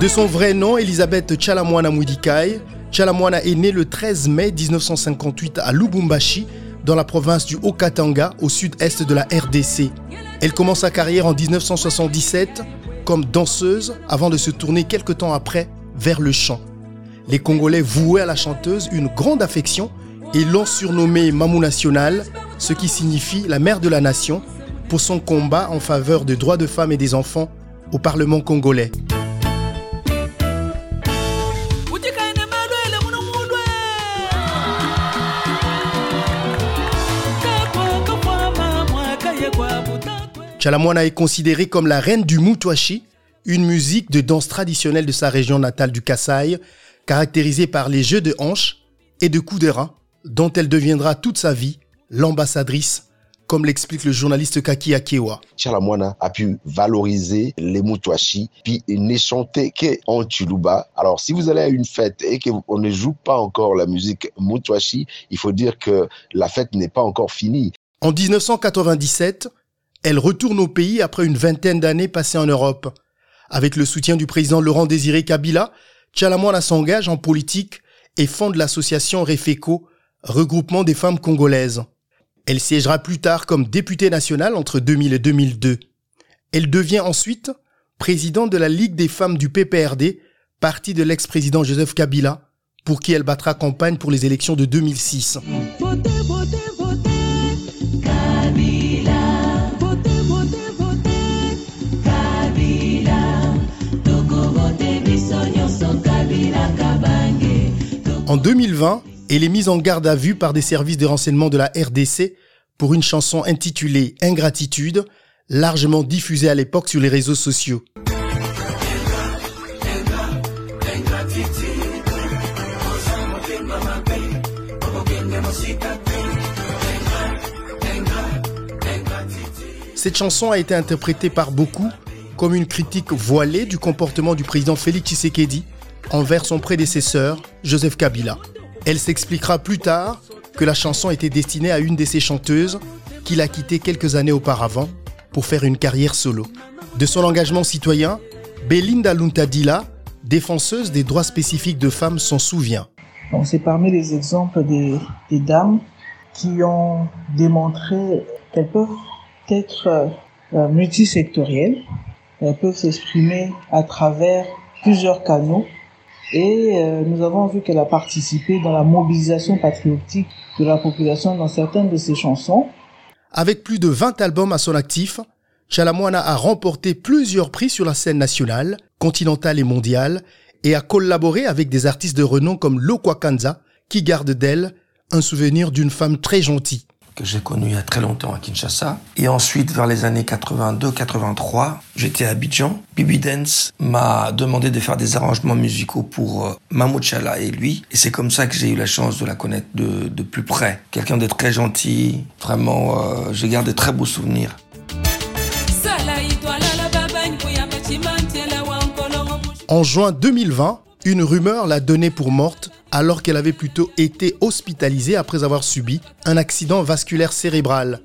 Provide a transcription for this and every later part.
De son vrai nom, Elisabeth Chalamwana Moudikai, Chalamwana est née le 13 mai 1958 à Lubumbashi, dans la province du Haut-Katanga, au sud-est de la RDC. Elle commence sa carrière en 1977 comme danseuse avant de se tourner quelque temps après vers le chant. Les Congolais vouaient à la chanteuse une grande affection et l'ont surnommée Mamou National, ce qui signifie la mère de la nation, pour son combat en faveur des droits de femmes et des enfants au Parlement congolais. Chalamwana est considérée comme la reine du Mutwashi, une musique de danse traditionnelle de sa région natale du Kasaï, caractérisée par les jeux de hanches et de coups de rein, dont elle deviendra toute sa vie l'ambassadrice comme l'explique le journaliste Kaki Akewa. Chalamwana a pu valoriser les Mutwashi, puis ne chanter qu'en Tuluba. Alors, si vous allez à une fête et qu'on ne joue pas encore la musique Mutwashi, il faut dire que la fête n'est pas encore finie. En 1997, elle retourne au pays après une vingtaine d'années passées en Europe. Avec le soutien du président Laurent Désiré Kabila, Tchalamwana s'engage en politique et fonde l'association Refeco, regroupement des femmes congolaises. Elle siégera plus tard comme députée nationale entre 2000 et 2002. Elle devient ensuite présidente de la Ligue des femmes du PPRD, parti de l'ex-président Joseph Kabila, pour qui elle battra campagne pour les élections de 2006. En 2020, elle est mise en garde à vue par des services de renseignement de la RDC pour une chanson intitulée Ingratitude, largement diffusée à l'époque sur les réseaux sociaux. Cette chanson a été interprétée par beaucoup comme une critique voilée du comportement du président Félix Tshisekedi envers son prédécesseur, Joseph Kabila. Elle s'expliquera plus tard que la chanson était destinée à une de ses chanteuses qu'il a quittée quelques années auparavant pour faire une carrière solo. De son engagement citoyen, Belinda Luntadila, défenseuse des droits spécifiques de femmes, s'en souvient. C'est parmi les exemples des, dames qui ont démontré qu'elles peuvent être euh, multisectorielles, elles peuvent s'exprimer à travers plusieurs canaux et euh, nous avons vu qu'elle a participé dans la mobilisation patriotique de la population dans certaines de ses chansons. Avec plus de 20 albums à son actif, Chalamwana a remporté plusieurs prix sur la scène nationale, continentale et mondiale et a collaboré avec des artistes de renom comme Lokwa Kanza qui garde d'elle un souvenir d'une femme très gentille que j'ai connu il y a très longtemps à Kinshasa. Et ensuite, vers les années 82-83, j'étais à Abidjan. Bibi Dance m'a demandé de faire des arrangements musicaux pour euh, Mahmoud Chala et lui. Et c'est comme ça que j'ai eu la chance de la connaître de, de plus près. Quelqu'un de très gentil. Vraiment, euh, je garde de très beaux souvenirs. En juin 2020, une rumeur l'a donnée pour morte alors qu'elle avait plutôt été hospitalisée après avoir subi un accident vasculaire cérébral.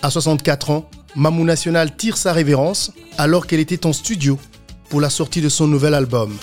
À 64 ans, Mamou National tire sa révérence alors qu'elle était en studio pour la sortie de son nouvel album.